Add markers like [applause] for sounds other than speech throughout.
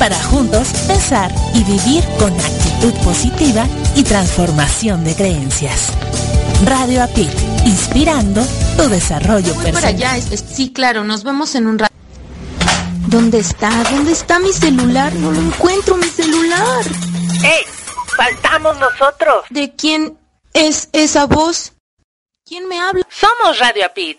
para juntos pensar y vivir con actitud positiva y transformación de creencias. Radio Apit, inspirando tu desarrollo Voy para allá, sí, claro, nos vemos en un rato. ¿Dónde está? ¿Dónde está mi celular? No lo encuentro, mi celular. ¡Ey! ¡Faltamos nosotros! ¿De quién es esa voz? ¿Quién me habla? Somos Radio Apit.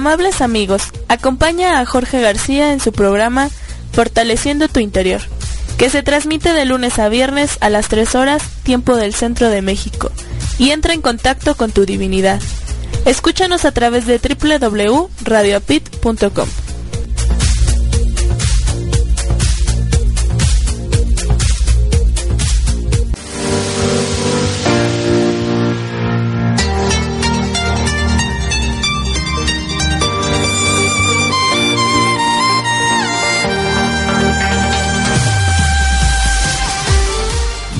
Amables amigos, acompaña a Jorge García en su programa Fortaleciendo tu Interior, que se transmite de lunes a viernes a las 3 horas, tiempo del centro de México, y entra en contacto con tu divinidad. Escúchanos a través de www.radioapit.com.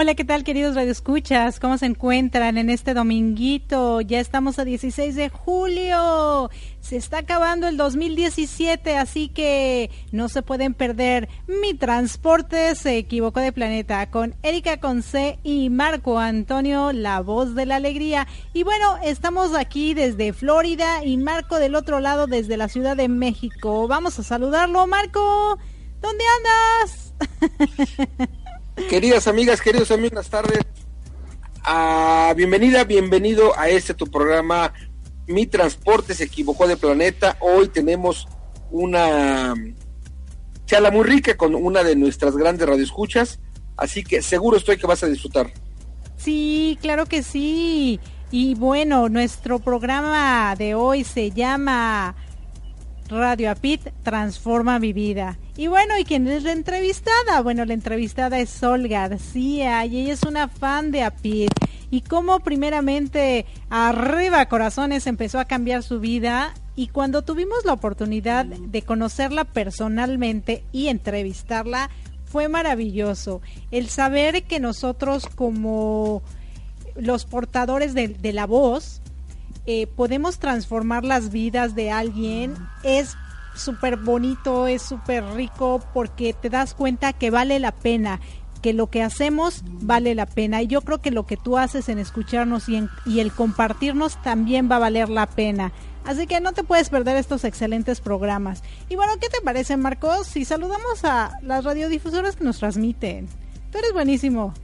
Hola, ¿qué tal queridos radioescuchas? ¿Cómo se encuentran en este dominguito? Ya estamos a 16 de julio. Se está acabando el 2017, así que no se pueden perder. Mi transporte se equivocó de planeta con Erika Conce y Marco Antonio, la voz de la alegría. Y bueno, estamos aquí desde Florida y Marco del otro lado desde la Ciudad de México. Vamos a saludarlo, Marco. ¿Dónde andas? [laughs] Queridas amigas, queridos amigos, buenas tardes. Ah, bienvenida, bienvenido a este tu programa. Mi transporte se equivocó de planeta. Hoy tenemos una charla muy rica con una de nuestras grandes radioescuchas. Así que seguro estoy que vas a disfrutar. Sí, claro que sí. Y bueno, nuestro programa de hoy se llama Radio Apit Transforma mi vida. Y bueno, ¿y quién es la entrevistada? Bueno, la entrevistada es Sol García y ella es una fan de Apit. Y cómo primeramente arriba corazones empezó a cambiar su vida y cuando tuvimos la oportunidad de conocerla personalmente y entrevistarla, fue maravilloso. El saber que nosotros como los portadores de, de la voz, eh, podemos transformar las vidas de alguien es súper bonito, es súper rico porque te das cuenta que vale la pena, que lo que hacemos vale la pena. Y yo creo que lo que tú haces en escucharnos y, en, y el compartirnos también va a valer la pena. Así que no te puedes perder estos excelentes programas. Y bueno, ¿qué te parece, Marcos? Si saludamos a las radiodifusoras que nos transmiten. Tú eres buenísimo.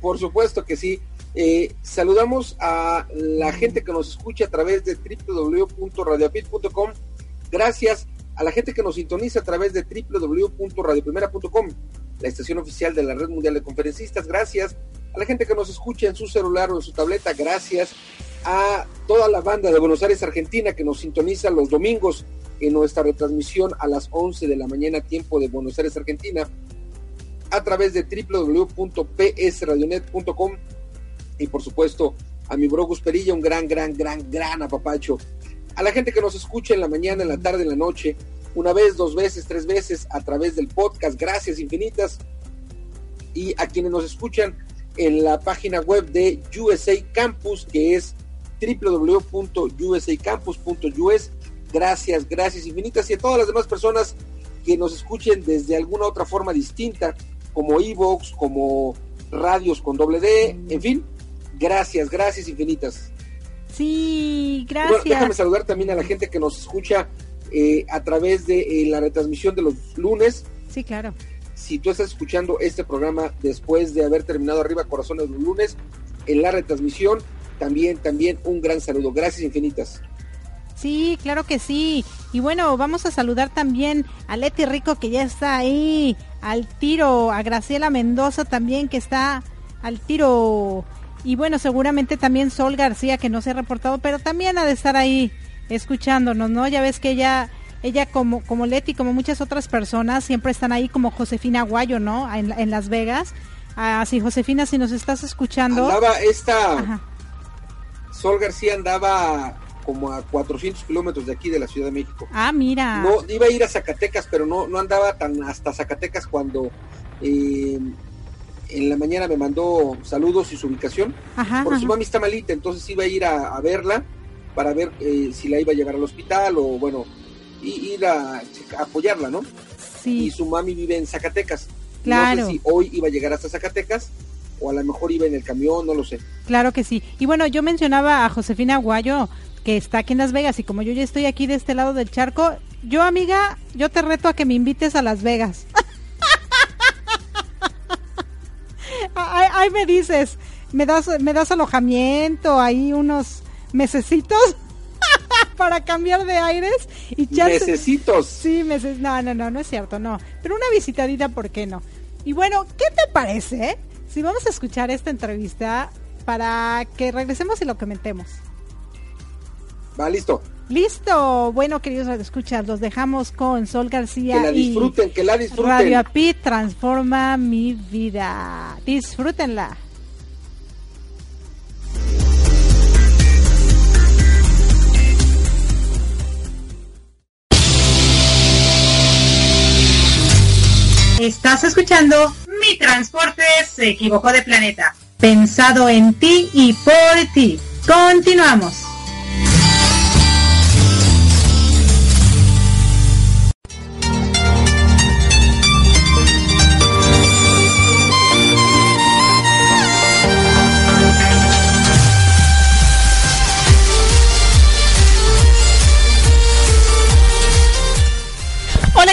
por supuesto que sí. Eh, saludamos a la gente que nos escucha a través de www.radiopit.com. Gracias a la gente que nos sintoniza a través de www.radioprimera.com, la estación oficial de la Red Mundial de Conferencistas. Gracias a la gente que nos escucha en su celular o en su tableta. Gracias a toda la banda de Buenos Aires, Argentina, que nos sintoniza los domingos en nuestra retransmisión a las 11 de la mañana, tiempo de Buenos Aires, Argentina, a través de www.psradionet.com y por supuesto a mi bro Perilla, un gran, gran, gran, gran apapacho. A la gente que nos escucha en la mañana, en la tarde, en la noche, una vez, dos veces, tres veces a través del podcast, gracias infinitas. Y a quienes nos escuchan en la página web de USA Campus, que es www.usacampus.us. Gracias, gracias infinitas. Y a todas las demás personas que nos escuchen desde alguna otra forma distinta, como Evox, como radios con doble D, en fin, Gracias, gracias infinitas. Sí, gracias. déjame saludar también a la gente que nos escucha eh, a través de eh, la retransmisión de los lunes. Sí, claro. Si tú estás escuchando este programa después de haber terminado arriba Corazones los lunes, en la retransmisión, también, también un gran saludo. Gracias infinitas. Sí, claro que sí. Y bueno, vamos a saludar también a Leti Rico que ya está ahí al tiro, a Graciela Mendoza también que está al tiro y bueno, seguramente también Sol García, que no se ha reportado, pero también ha de estar ahí escuchándonos, ¿no? Ya ves que ella, ella como, como Leti, como muchas otras personas, siempre están ahí como Josefina Guayo, ¿no? En, en Las Vegas. Así, ah, Josefina, si nos estás escuchando. Andaba esta. Sol García andaba como a 400 kilómetros de aquí de la Ciudad de México. Ah, mira. No, iba a ir a Zacatecas, pero no, no andaba tan hasta Zacatecas cuando eh, en la mañana me mandó saludos y su ubicación, porque su mami está malita, entonces iba a ir a, verla para ver eh, si la iba a llevar al hospital o bueno, ir a, apoyarla, ¿no? Sí. Y su mami vive en Zacatecas. Claro. No sé si hoy iba a llegar hasta Zacatecas o a lo mejor iba en el camión, no lo sé. Claro que sí. Y bueno, yo mencionaba a Josefina Guayo, que está aquí en Las Vegas, y como yo ya estoy aquí de este lado del charco, yo amiga, yo te reto a que me invites a Las Vegas. Ahí, me dices, me das, me das alojamiento, ahí unos mesecitos [laughs] para cambiar de aires y Necesitos. Sí, meses. No, no, no, no es cierto, no. Pero una visitadita, ¿por qué no? Y bueno, ¿qué te parece si vamos a escuchar esta entrevista para que regresemos y lo comentemos? Va, listo. Listo. Bueno, queridos escuchas, los dejamos con Sol García. Que la disfruten, que la disfruten. Radio Apit transforma mi vida. Disfrútenla. Estás escuchando Mi Transporte se equivocó de planeta. Pensado en ti y por ti. Continuamos.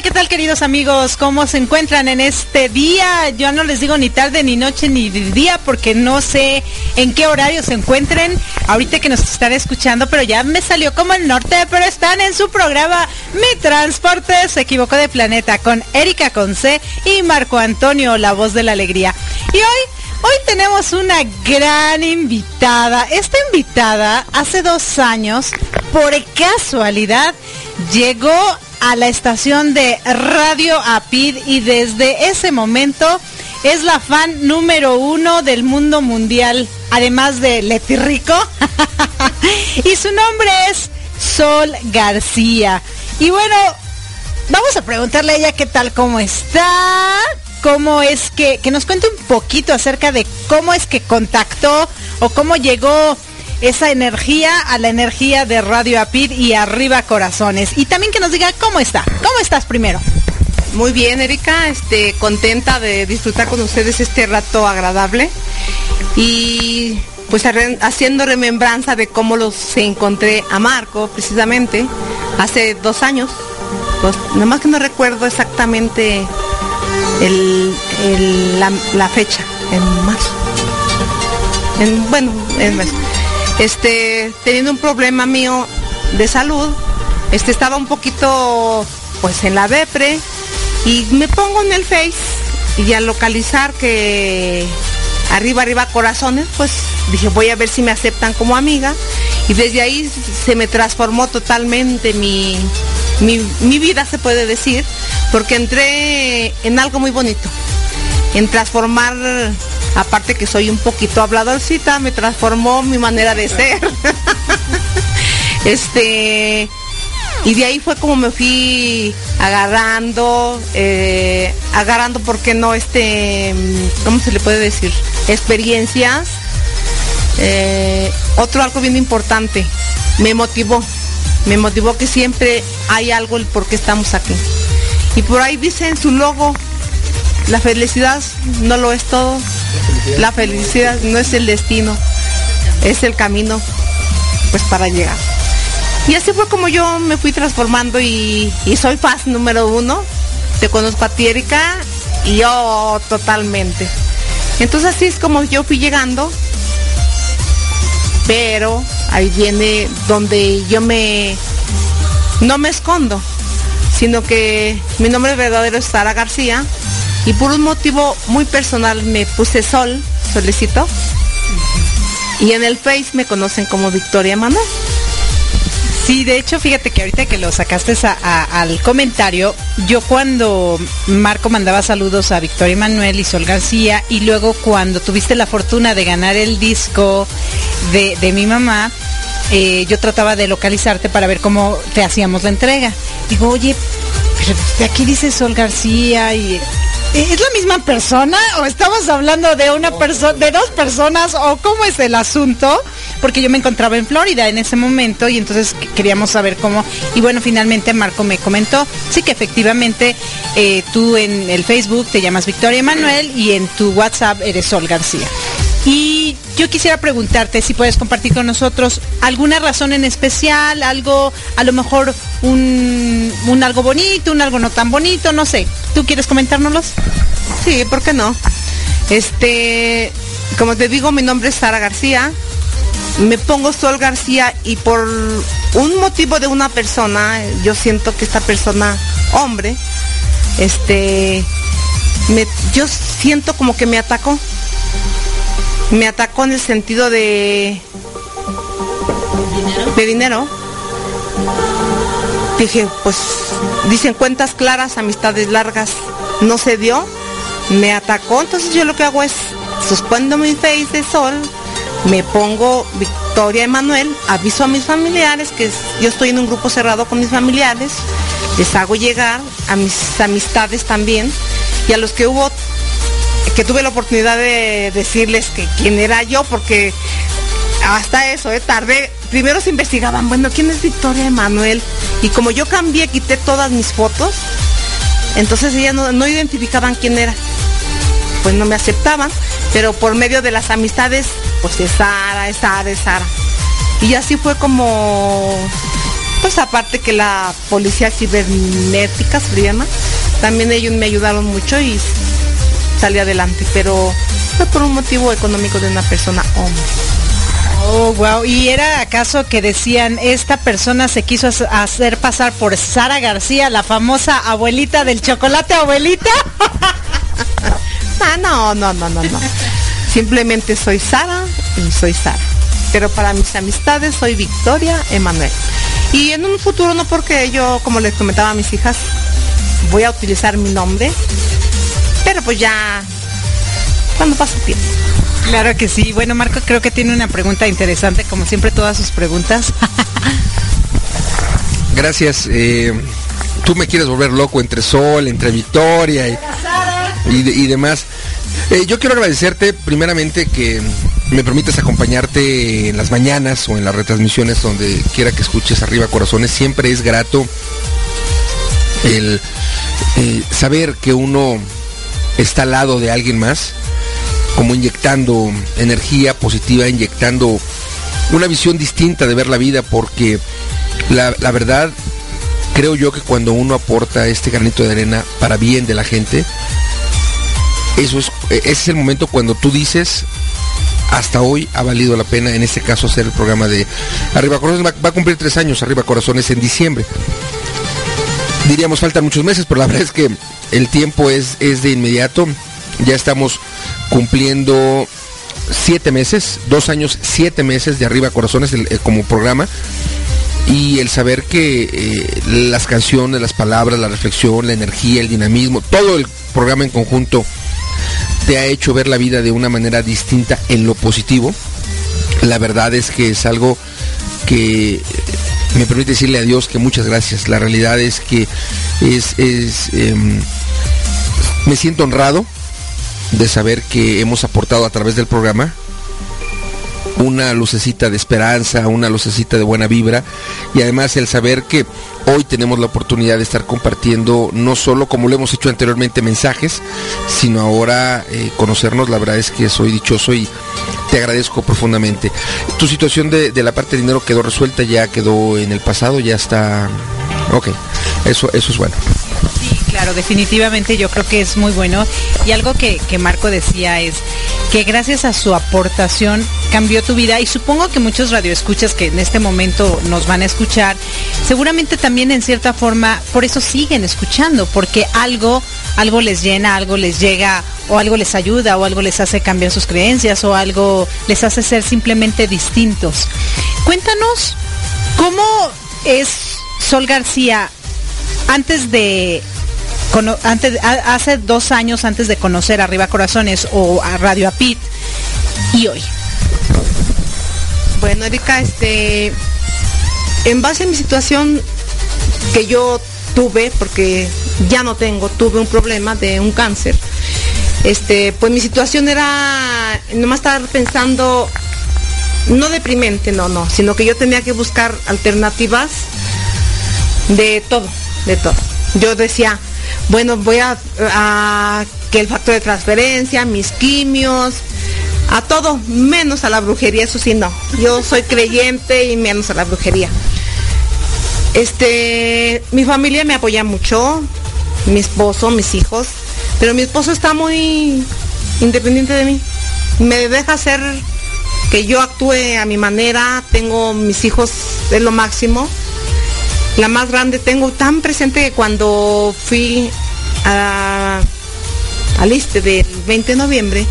¿Qué tal queridos amigos? ¿Cómo se encuentran en este día? Yo no les digo ni tarde, ni noche, ni día, porque no sé en qué horario se encuentren ahorita que nos están escuchando, pero ya me salió como el norte, pero están en su programa Mi Transporte se equivocó de planeta con Erika Conce y Marco Antonio, la voz de la alegría. Y hoy Hoy tenemos una gran invitada. Esta invitada hace dos años, por casualidad, llegó a la estación de Radio Apid y desde ese momento es la fan número uno del mundo mundial, además de Leti Rico. [laughs] y su nombre es Sol García. Y bueno, vamos a preguntarle a ella qué tal, cómo está, cómo es que, que nos cuente un poquito acerca de cómo es que contactó o cómo llegó esa energía a la energía de Radio Apid y arriba corazones. Y también que nos diga cómo está. ¿Cómo estás primero? Muy bien, Erika, este, contenta de disfrutar con ustedes este rato agradable y pues haciendo remembranza de cómo los encontré a Marco precisamente hace dos años. Pues, nada más que no recuerdo exactamente la, fecha, en marzo. En, bueno, en marzo este, teniendo un problema mío de salud, este, estaba un poquito, pues, en la depre, y me pongo en el Face, y al localizar que arriba, arriba corazones, pues, dije, voy a ver si me aceptan como amiga, y desde ahí se me transformó totalmente mi, mi, mi vida, se puede decir, porque entré en algo muy bonito, en transformar aparte que soy un poquito habladorcita, me transformó mi manera de ser. [laughs] este, y de ahí fue como me fui agarrando, eh, agarrando, ¿por qué no? Este, ¿cómo se le puede decir? Experiencias. Eh, otro algo bien importante, me motivó, me motivó que siempre hay algo el por qué estamos aquí. Y por ahí dice en su logo, la felicidad no lo es todo. La felicidad no es el destino, es el camino pues para llegar. Y así fue como yo me fui transformando y, soy paz número uno. Te conozco a ti, y yo totalmente. Entonces así es como yo fui llegando. Pero ahí viene donde yo me no me escondo, sino que mi nombre verdadero es Sara García y por un motivo muy personal me puse Sol, solicito. Y en el Face me conocen como Victoria Manuel. Sí, de hecho, fíjate que ahorita que lo sacaste al comentario, yo cuando Marco mandaba saludos a Victoria Manuel y Sol García, y luego cuando tuviste la fortuna de ganar el disco de, mi mamá, eh, yo trataba de localizarte para ver cómo te hacíamos la entrega. Digo, oye, pero de aquí dice Sol García y ¿Es la misma persona o estamos hablando de una persona, de dos personas o cómo es el asunto? Porque yo me encontraba en Florida en ese momento y entonces queríamos saber cómo. Y bueno, finalmente Marco me comentó, sí que efectivamente eh, tú en el Facebook te llamas Victoria Manuel y en tu WhatsApp eres Sol García. Y yo quisiera preguntarte si puedes compartir con nosotros alguna razón en especial, algo, a lo mejor un, un algo bonito, un algo no tan bonito, no sé. ¿Tú quieres comentárnoslos? Sí, ¿por qué no? Este, como te digo, mi nombre es Sara García. Me pongo Sol García y por un motivo de una persona, yo siento que esta persona, hombre, este, me, yo siento como que me atacó me atacó en el sentido de de dinero. Dije, pues dicen cuentas claras, amistades largas. No se dio, me atacó. Entonces yo lo que hago es suspendo mi face de sol, me pongo Victoria Emanuel, aviso a mis familiares que yo estoy en un grupo cerrado con mis familiares, les hago llegar a mis amistades también y a los que hubo que tuve la oportunidad de decirles que quién era yo, porque hasta eso, ¿eh? tardé. Primero se investigaban, bueno, ¿quién es Victoria Emanuel? Y como yo cambié, quité todas mis fotos, entonces ellas no, identificaban quién era. Pues no me aceptaban, pero por medio de las amistades, pues es Sara, es Sara, es Sara. Y así fue como, pues aparte que la policía cibernética se también ellos me ayudaron mucho y salí adelante, pero fue por un motivo económico de una persona hombre. Oh, wow. ¿Y era acaso que decían, esta persona se quiso hac- hacer pasar por Sara García, la famosa abuelita del chocolate, abuelita? [laughs] Ah, no, no, no, no, no. Simplemente soy Sara y soy Sara. Pero para mis amistades soy Victoria Emanuel. Y en un futuro no porque yo, como les comentaba a mis hijas, voy a utilizar mi nombre. Pero pues ya, cuando pase tiempo. Claro que sí. Bueno, Marco creo que tiene una pregunta interesante, como siempre todas sus preguntas. [laughs] Gracias. eh, tú me quieres volver loco entre Sol, entre Victoria y, y, de- y demás. Eh, yo quiero agradecerte primeramente que me permites acompañarte en las mañanas o en las retransmisiones donde quiera que escuches arriba corazones. Siempre es grato el eh, saber que uno está al lado de alguien más, como inyectando energía positiva, inyectando una visión distinta de ver la vida, porque la, la verdad, creo yo que cuando uno aporta este granito de arena para bien de la gente, eso es, eh, ese es el momento cuando tú dices, hasta hoy ha valido la pena, en este caso, hacer el programa de Arriba Corazones. Va, va a cumplir tres años Arriba Corazones en diciembre. Diríamos, faltan muchos meses, pero la [laughs] verdad es que el tiempo es, es de inmediato. Ya estamos cumpliendo siete meses, dos años, siete meses de Arriba Corazones eh, como programa. Y el saber que eh, las canciones, las palabras, la reflexión, la energía, el dinamismo, todo el programa en conjunto te ha hecho ver la vida de una manera distinta en lo positivo. La verdad es que es algo que me permite decirle a Dios que muchas gracias. La realidad es que es, es, em, me siento honrado de saber que hemos aportado a través del programa una lucecita de esperanza, una lucecita de buena vibra y además el saber que hoy tenemos la oportunidad de estar compartiendo no solo como lo hemos hecho anteriormente mensajes, sino ahora eh, conocernos, la verdad es que soy dichoso y te agradezco profundamente. Tu situación de, de la parte de dinero quedó resuelta, ya quedó en el pasado, ya está... Ok, eso, eso es bueno. Claro, definitivamente yo creo que es muy bueno. Y algo que, que Marco decía es que gracias a su aportación cambió tu vida y supongo que muchos radioescuchas que en este momento nos van a escuchar, seguramente también en cierta forma por eso siguen escuchando, porque algo, algo les llena, algo les llega o algo les ayuda o algo les hace cambiar sus creencias o algo les hace ser simplemente distintos. Cuéntanos cómo es Sol García antes de antes hace dos años antes de conocer Arriba Corazones o a Radio Apit y hoy. Bueno, Erika, este, en base a mi situación que yo tuve, porque ya no tengo, tuve un problema de un cáncer. Este, pues mi situación era nomás estar pensando, no deprimente, no, no, sino que yo tenía que buscar alternativas de todo, de todo. Yo decía, bueno, voy a, que el factor de transferencia, mis quimios, a todo, menos a la brujería, eso sí no. Yo soy creyente y menos a la brujería. Este, mi familia me apoya mucho, mi esposo, mis hijos, pero mi esposo está muy independiente de mí. Me deja hacer que yo actúe a mi manera, tengo mis hijos, es lo máximo. La más grande tengo tan presente que cuando fui al ISTE del 20 de noviembre,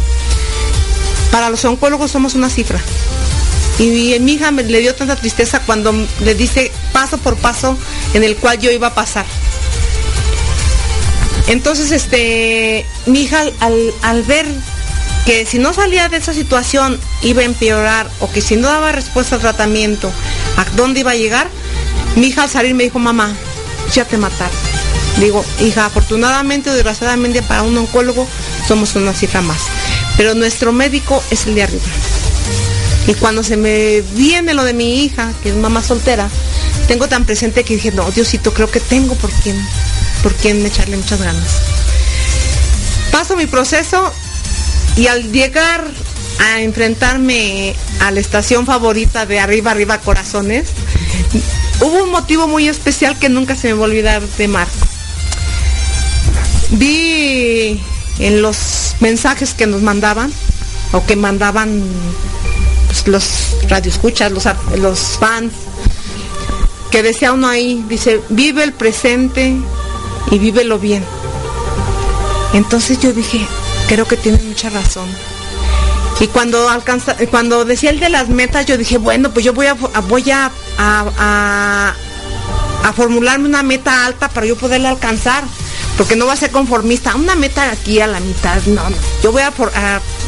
para los oncólogos somos una cifra. Y mi hija me le dio tanta tristeza cuando le dice paso por paso en el cual yo iba a pasar. Entonces, este, mi hija al- al ver que si no salía de esa situación iba a empeorar o que si no daba respuesta al tratamiento, ¿a dónde iba a llegar? Mi hija al salir me dijo, mamá, ya te mataron. Digo, hija, afortunadamente o desgraciadamente para un oncólogo somos una cifra más. Pero nuestro médico es el de arriba. Y cuando se me viene lo de mi hija, que es mamá soltera, tengo tan presente que dije, no, Diosito, creo que tengo por quién, por quién echarle muchas ganas. Paso mi proceso y al llegar a enfrentarme a la estación favorita de Arriba, Arriba Corazones, hubo un motivo muy especial que nunca se me va a olvidar de Marco. Vi en los mensajes que nos mandaban, o que mandaban pues, los radioescuchas, los, los fans, que decía uno ahí, dice, vive el presente y vívelo bien. Entonces yo dije, creo que tiene mucha razón. Y cuando alcanza, cuando decía el de las metas, yo dije, bueno, pues yo voy a voy a, a, a formularme una meta alta para yo poderla alcanzar porque no va a ser conformista, una meta aquí a la mitad, no, no. Yo voy a, por,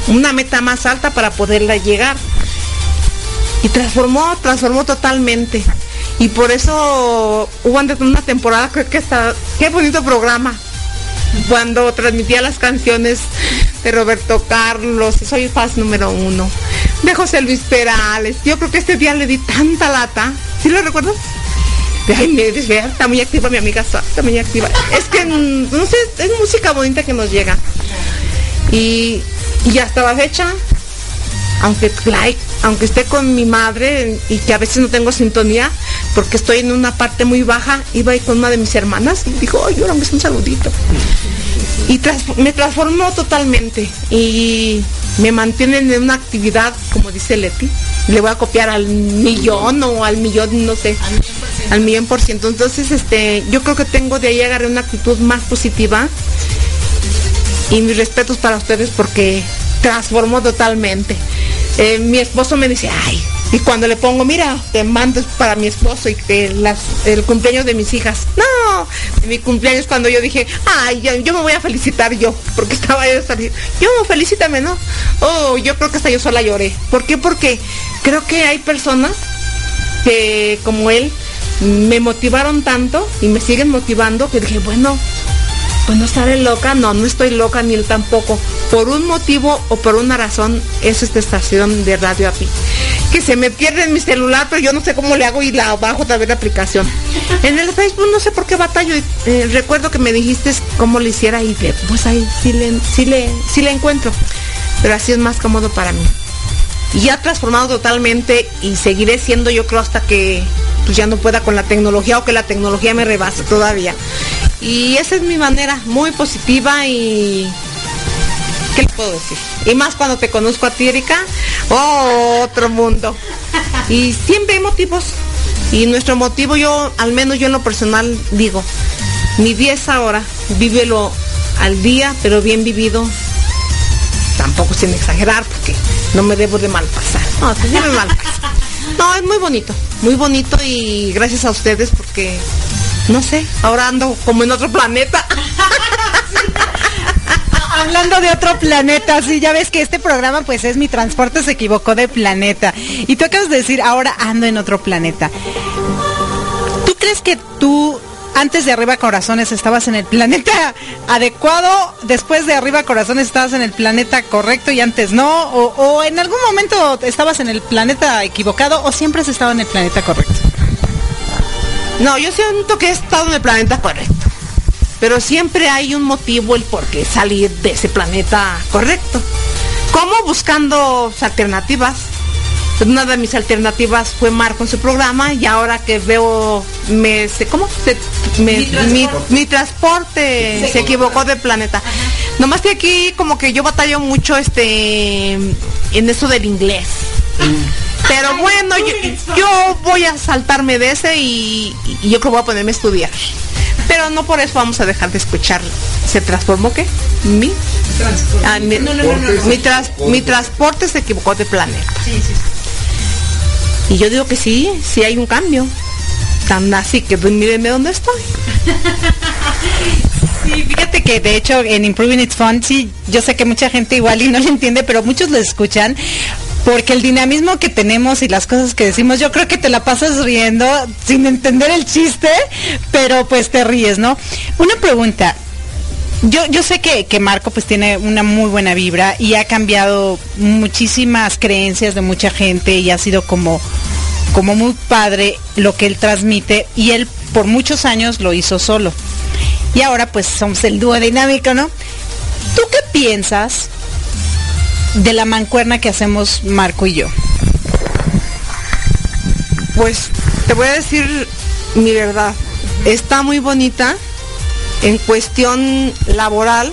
una meta más alta para poderla llegar. Y transformó, transformó totalmente. Y por eso hubo antes una temporada, creo que está, qué bonito programa. Cuando transmitía las canciones de Roberto Carlos, soy fan número uno. De José Luis Perales. Yo creo que este día le di tanta lata. ¿Sí lo recuerdas? Ay, me está muy activa mi amiga, está muy activa. Es que, mm, no sé, es música bonita que nos llega. Y, y hasta la fecha, aunque, like, aunque esté con mi madre y que a veces no tengo sintonía, porque estoy en una parte muy baja, iba ahí con una de mis hermanas y dijo, ay, ahora me un saludito. Y me transformó totalmente y me mantienen en una actividad, como dice Leti, le voy a copiar al millón o al millón, no sé, al millón por ciento. Entonces, este, yo creo que tengo de ahí agarré una actitud más positiva y mis respetos para ustedes porque transformó totalmente. Eh, mi esposo me dice, ay, y cuando le pongo, mira, te mando para mi esposo y que el cumpleaños de mis hijas. No, mi cumpleaños cuando yo dije, ay, yo, me voy a felicitar yo, porque [laughs] estaba yo salir. Yo, felicítame, ¿no? Oh, yo creo que hasta yo sola lloré. ¿Por qué? Porque creo que hay personas que, como él, me motivaron tanto y me siguen motivando que dije, bueno, pues no estaré loca, no, no estoy loca ni él tampoco. Por un motivo o por una razón es esta estación de radio API. Que se me pierde en mi celular, pero yo no sé cómo le hago y la bajo otra vez la aplicación. En el Facebook no sé por qué batallo. Eh, recuerdo que me dijiste cómo le hiciera y pues ahí sí le, sí le, sí le encuentro. Pero así es más cómodo para mí. Y ya transformado totalmente y seguiré siendo yo creo hasta que pues, ya no pueda con la tecnología o que la tecnología me rebase todavía. Y esa es mi manera, muy positiva y... ¿Qué puedo decir? Y más cuando te conozco a ti, Erika, otro mundo. Y siempre hay motivos. Y nuestro motivo, yo, al menos yo en lo personal, digo, mi día es ahora, vívelo al día, pero bien vivido. Tampoco sin exagerar, porque no me debo de mal pasar. No, No, es muy bonito, muy bonito y gracias a ustedes porque no sé, ahora ando como en otro planeta. [laughs] Hablando de otro planeta, sí, ya ves que este programa pues es mi transporte se equivocó de planeta. Y tú acabas de decir, ahora ando en otro planeta. ¿Tú crees que tú antes de Arriba Corazones estabas en el planeta [laughs] adecuado, después de Arriba Corazones estabas en el planeta correcto y antes no, o, en algún momento estabas en el planeta equivocado o siempre has estado en el planeta correcto. No, yo siento que he estado en el planeta correcto. Pero siempre hay un motivo el por qué salir de ese planeta correcto. ¿Cómo? Buscando alternativas. Una de mis alternativas fue Marco en su programa y ahora que veo me ¿cómo? mi, transporte, se, equivocó de planeta. Nomás que aquí como que yo batallo mucho este en eso del inglés. Mm. Pero bueno, yo, voy a saltarme de ese y, yo creo que voy a ponerme a estudiar. Pero no por eso vamos a dejar de escuchar. ¿Se transformó qué? Mi, mi, transporte se equivocó de planeta. Y yo digo que sí, sí hay un cambio. Tan así que pues, mírenme dónde estoy. [laughs] Sí, fíjate que de hecho en Improving It's Fun, sí, yo sé que mucha gente igual y no lo entiende, pero muchos lo escuchan porque el dinamismo que tenemos y las cosas que decimos, yo creo que te la pasas riendo sin entender el chiste, pero pues te ríes, ¿no? Una pregunta. yo, yo sé que, que, Marco pues tiene una muy buena vibra y ha cambiado muchísimas creencias de mucha gente y ha sido como, como muy padre lo que él transmite y él por muchos años lo hizo solo. Y ahora pues somos el dúo dinámico, ¿no? ¿Tú qué piensas de la mancuerna que hacemos Marco y yo? Pues te voy a decir mi verdad. Está muy bonita en cuestión laboral.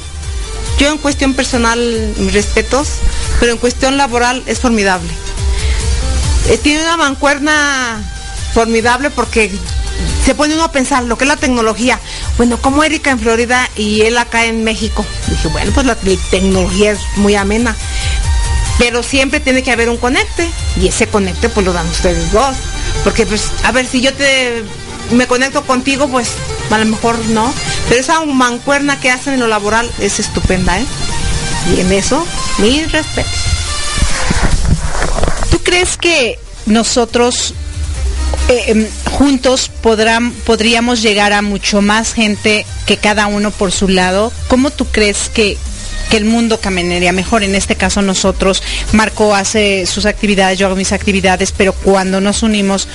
Yo en cuestión personal, respetos, pero en cuestión laboral es formidable. Eh, tiene una mancuerna formidable porque se pone uno a pensar lo que es la tecnología. Bueno, como Erika en Florida y él acá en México. Dije, bueno, pues la tecnología es muy amena. Pero siempre tiene que haber un conecte. Y ese conecte pues lo dan ustedes dos. Porque pues, a ver, si yo te me conecto contigo, pues a lo mejor no. Pero esa mancuerna que hacen en lo laboral es estupenda, ¿eh? Y en eso, mi respeto. ¿Tú crees que nosotros eh, em, juntos podrán, podríamos llegar a mucho más gente que cada uno por su lado? ¿Cómo tú crees que, que el mundo caminaría mejor. En este caso nosotros, Marco hace sus actividades, yo hago mis actividades, pero cuando nos unimos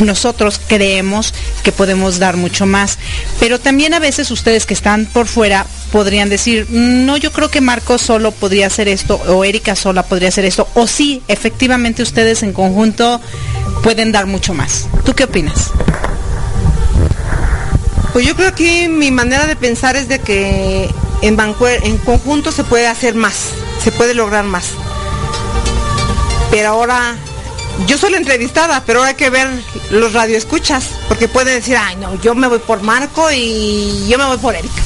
nosotros creemos que podemos dar mucho más. Pero también a veces ustedes que están por fuera podrían decir, no, yo creo que Marco solo podría hacer esto, o Erika sola podría hacer esto, o sí, efectivamente ustedes en conjunto pueden dar mucho más. ¿Tú qué opinas? Pues yo creo que mi manera de pensar es de que en, en conjunto se puede hacer más, se puede lograr más. Pero ahora yo soy la entrevistada, pero hay que ver los radioescuchas, porque puede decir, ay no, yo me voy por Marco y yo me voy por Erika.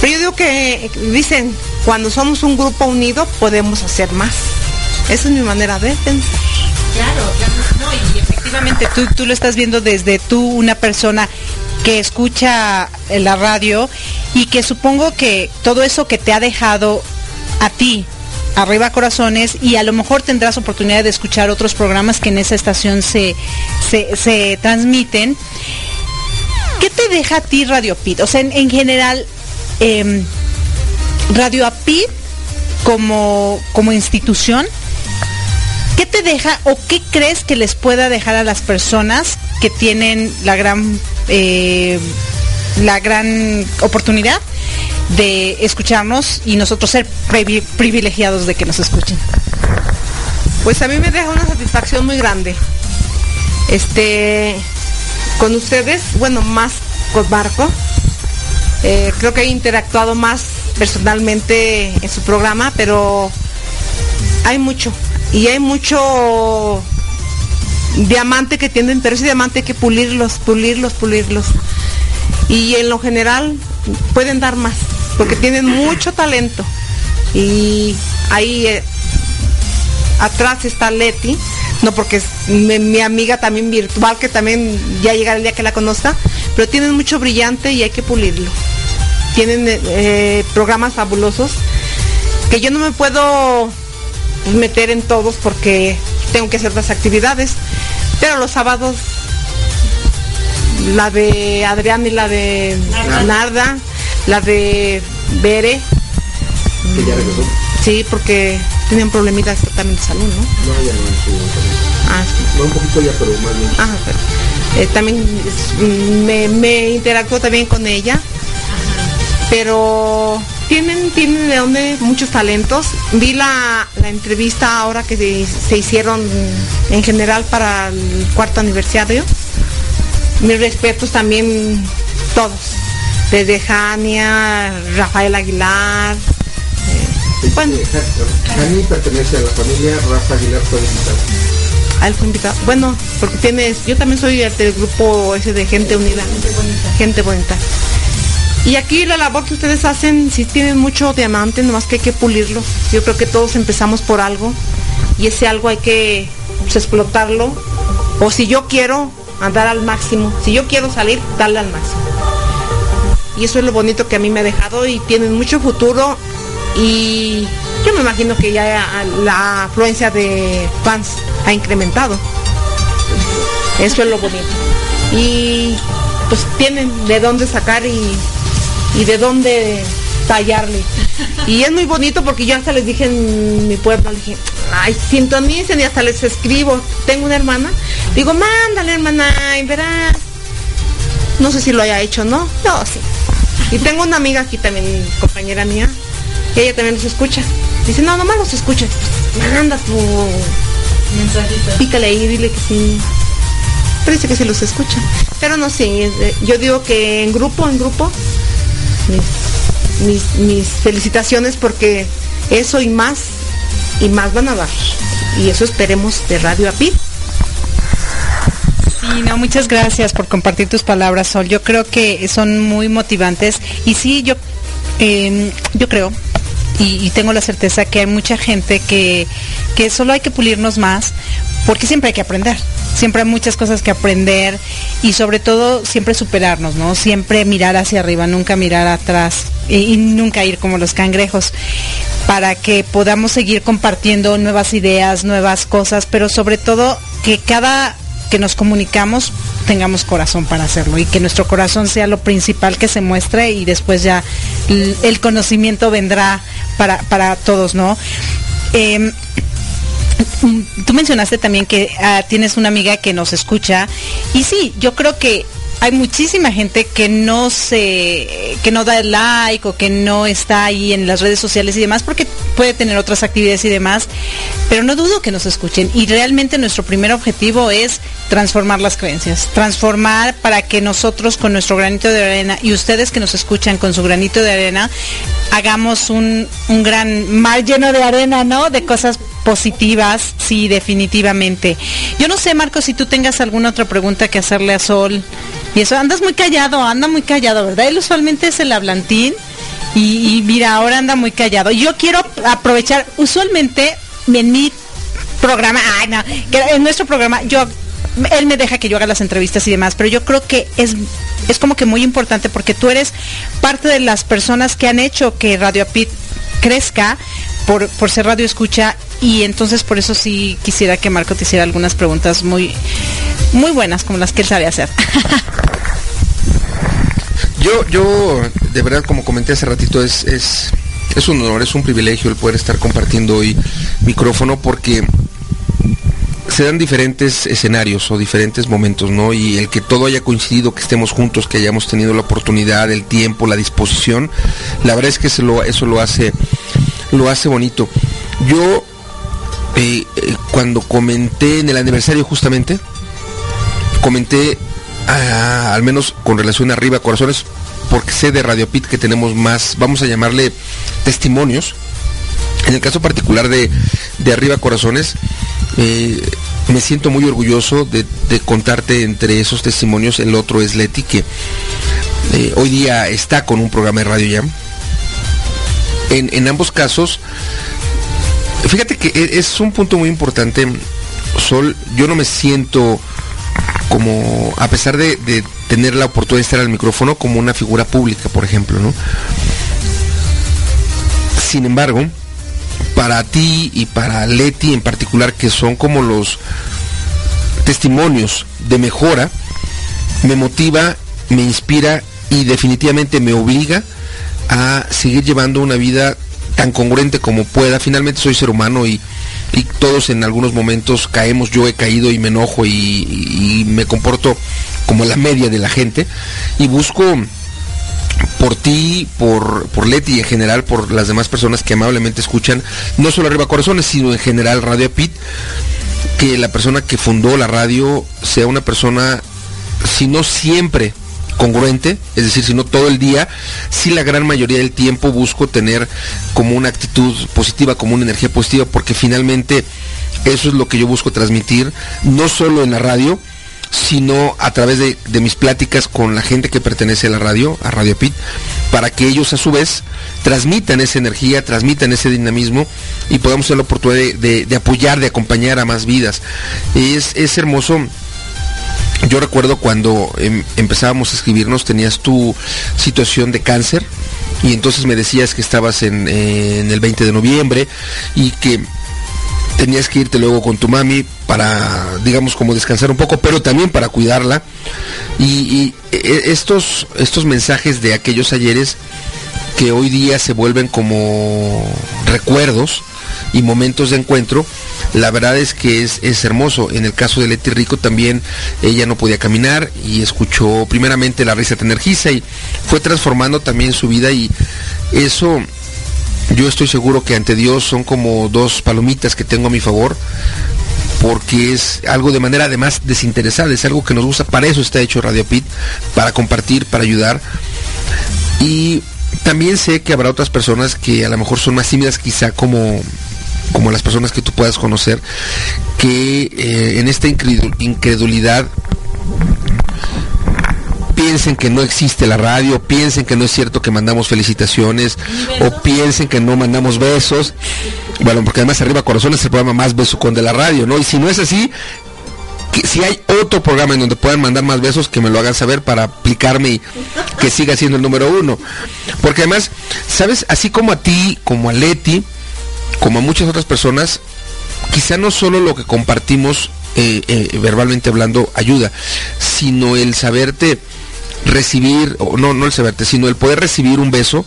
Pero yo digo que dicen, cuando somos un grupo unido podemos hacer más. Esa es mi manera de pensar. Claro, no, y efectivamente tú, tú lo estás viendo desde tú, una persona que escucha la radio y que supongo que todo eso que te ha dejado a ti Arriba Corazones y a lo mejor tendrás oportunidad de escuchar otros programas que en esa estación se, se, transmiten. ¿Qué te deja a ti Radio Pit? O sea, en, general, em, Radio Apid como, como institución, ¿qué te deja o qué crees que les pueda dejar a las personas que tienen la gran, eh, la gran oportunidad de escucharnos y nosotros ser privilegiados de que nos escuchen. Pues a mí me deja una satisfacción muy grande. Este, con ustedes, bueno, más con Marco. Eh, creo que he interactuado más personalmente en su programa, pero hay mucho. Y hay mucho diamante que tienen, pero ese diamante hay que pulirlos, pulirlos, pulirlos. Y en lo general pueden dar más porque tienen mucho talento. Y ahí eh, atrás está Leti, no porque es mi, amiga también virtual, que también ya llegará el día que la conozca, pero tienen mucho brillante y hay que pulirlo. Tienen eh, programas fabulosos que yo no me puedo meter en todos porque tengo que hacer las actividades, pero los sábados la de Adrián y la de Narda la de Bere. ¿Que ya regresó? Sí, porque tenían problemitas también de salud, ¿no? No, ya no su Ah, sí. No, un poquito ya, pero más bien. Ah, pero, eh, también me, me interactuó también con ella. Pero tienen, tienen de dónde muchos talentos. Vi la, la entrevista ahora que se, se, hicieron en general para el cuarto aniversario. Mis respetos también todos desde Jania, Rafael Aguilar. Eh, bueno. Jani pertenece a la familia, Rafa Aguilar fue invitado. Ah, él fue invitado. Bueno, porque tienes, yo también soy del grupo ese de gente unida. Gente bonita. Y aquí la labor que ustedes hacen, si tienen mucho diamante, nomás que hay que pulirlo. Yo creo que todos empezamos por algo y ese algo hay que pues, explotarlo. O si yo quiero andar al máximo, si yo quiero salir, darle al máximo y eso es lo bonito que a mí me ha dejado y tienen mucho futuro y yo me imagino que ya la afluencia de fans ha incrementado. Eso es lo bonito. Y pues tienen de dónde sacar y y de dónde tallarle. Y es muy bonito porque yo hasta les dije en mi pueblo, dije, ay, sintonicen y hasta les escribo. Tengo una hermana, digo, mándale hermana, y verás. No sé si lo haya hecho, ¿no? No, sí. Y tengo una amiga aquí también, compañera mía, que ella también los escucha. Dice, no, nomás los escucha. Manda tu mensajito. Pícale ahí, dile que sí. Parece que sí los escucha. Pero no sé, yo digo que en grupo, en grupo, mis, mis, felicitaciones porque eso y más, y más van a dar. Y eso esperemos de Radio API. Sí, no, muchas gracias por compartir tus palabras, Sol. Yo creo que son muy motivantes y sí, yo, em, yo creo y, tengo la certeza que hay mucha gente que, que solo hay que pulirnos más porque siempre hay que aprender. Siempre hay muchas cosas que aprender y sobre todo siempre superarnos, ¿no? Siempre mirar hacia arriba, nunca mirar atrás y, nunca ir como los cangrejos para que podamos seguir compartiendo nuevas ideas, nuevas cosas, pero sobre todo que cada que nos comunicamos tengamos corazón para hacerlo y que nuestro corazón sea lo principal que se muestre y después ya el conocimiento vendrá para, para todos, ¿no? Em, tú mencionaste también que ah, tienes una amiga que nos escucha y sí, yo creo que hay muchísima gente que no se, que no da el like o que no está ahí en las redes sociales y demás porque puede tener otras actividades y demás, pero no dudo que nos escuchen y realmente nuestro primer objetivo es transformar las creencias, transformar para que nosotros con nuestro granito de arena y ustedes que nos escuchan con su granito de arena hagamos un, un gran mar lleno de arena, ¿no? De cosas positivas, sí, definitivamente. Yo no sé, Marco, si tú tengas alguna otra pregunta que hacerle a Sol. Y eso, andas muy callado, anda muy callado, ¿verdad? Él usualmente es el hablantín. Y, mira, ahora anda muy callado. Yo quiero aprovechar, usualmente en mi programa, ay no, en nuestro programa, yo él me deja que yo haga las entrevistas y demás, pero yo creo que es, es como que muy importante porque tú eres parte de las personas que han hecho que Radio Apit crezca por, por ser radio escucha y entonces por eso sí quisiera que Marco te hiciera algunas preguntas muy, muy buenas como las que él sabe hacer. [laughs] Yo, yo, de verdad, como comenté hace ratito, es, es, es un honor, es un privilegio el poder estar compartiendo hoy micrófono porque se dan diferentes escenarios o diferentes momentos, ¿no? Y el que todo haya coincidido, que estemos juntos, que hayamos tenido la oportunidad, el tiempo, la disposición, la verdad es que eso lo, hace, lo hace bonito. Yo eh, eh, cuando comenté en el aniversario justamente, comenté ah, al menos con relación a Arriba Corazones, porque sé de Radio Pit que tenemos más, vamos a llamarle testimonios. En el caso particular de, Arriba Corazones, eh, me siento muy orgulloso de, contarte entre esos testimonios. El otro es Leti, que hoy día está con un programa de radio ya. En, en ambos casos Fíjate que e-, es un punto muy importante, Sol. Yo no me siento como, a pesar de, tener la oportunidad de estar al micrófono, como una figura pública, por ejemplo, ¿no? Sin embargo, para ti y para Leti en particular, que son como los testimonios de mejora, me motiva, me inspira y definitivamente me obliga a seguir llevando una vida tan congruente como pueda. Finalmente soy ser humano y, todos en algunos momentos caemos, yo he caído y me enojo y, me comporto como la media de la gente y busco por ti, por, por Leti y en general por las demás personas que amablemente escuchan, no solo Arriba Corazones, sino en general Radio Pit, que la persona que fundó la radio sea una persona, si no siempre, congruente, es decir, si no todo el día, si la gran mayoría del tiempo busco tener como una actitud positiva, como una energía positiva, porque finalmente eso es lo que yo busco transmitir, no solo en la radio, sino a través de, mis pláticas con la gente que pertenece a la radio, a Radio Pit, para que ellos a su vez transmitan esa energía, transmitan ese dinamismo y podamos tener la oportunidad de, apoyar, de acompañar a más vidas. Es, es hermoso yo recuerdo cuando em, empezábamos a escribirnos, tenías tu situación de cáncer y entonces me decías que estabas en, el 20 de noviembre y que tenías que irte luego con tu mami para, digamos, como descansar un poco, pero también para cuidarla. Y, e, estos, estos mensajes de aquellos ayeres que hoy día se vuelven como recuerdos y momentos de encuentro, la verdad es que es, es, hermoso. En el caso de Leti Rico también ella no podía caminar y escuchó primeramente la risa te energiza y fue transformando también su vida y eso yo estoy seguro que ante Dios son como dos palomitas que tengo a mi favor porque es algo de manera además desinteresada, es algo que nos gusta, para eso está hecho Radio Pit, para compartir, para ayudar. Y también sé que habrá otras personas que a lo mejor son más tímidas quizá como como las personas que tú puedas conocer, que eh, en esta incredulidad piensen que no existe la radio, piensen que no es cierto que mandamos felicitaciones o piensen que no mandamos besos. Bueno, porque además arriba corazones es el programa más beso con de la radio, ¿no? Y si no es así, que si hay otro programa en donde puedan mandar más besos, que me lo hagan saber para aplicarme y que siga siendo el número uno. Porque además, ¿sabes? Así como a ti, como a Leti, como a muchas otras personas, quizá no solo lo que compartimos eh, eh, verbalmente hablando ayuda, sino el saberte recibir, o no, no el saberte, sino el poder recibir un beso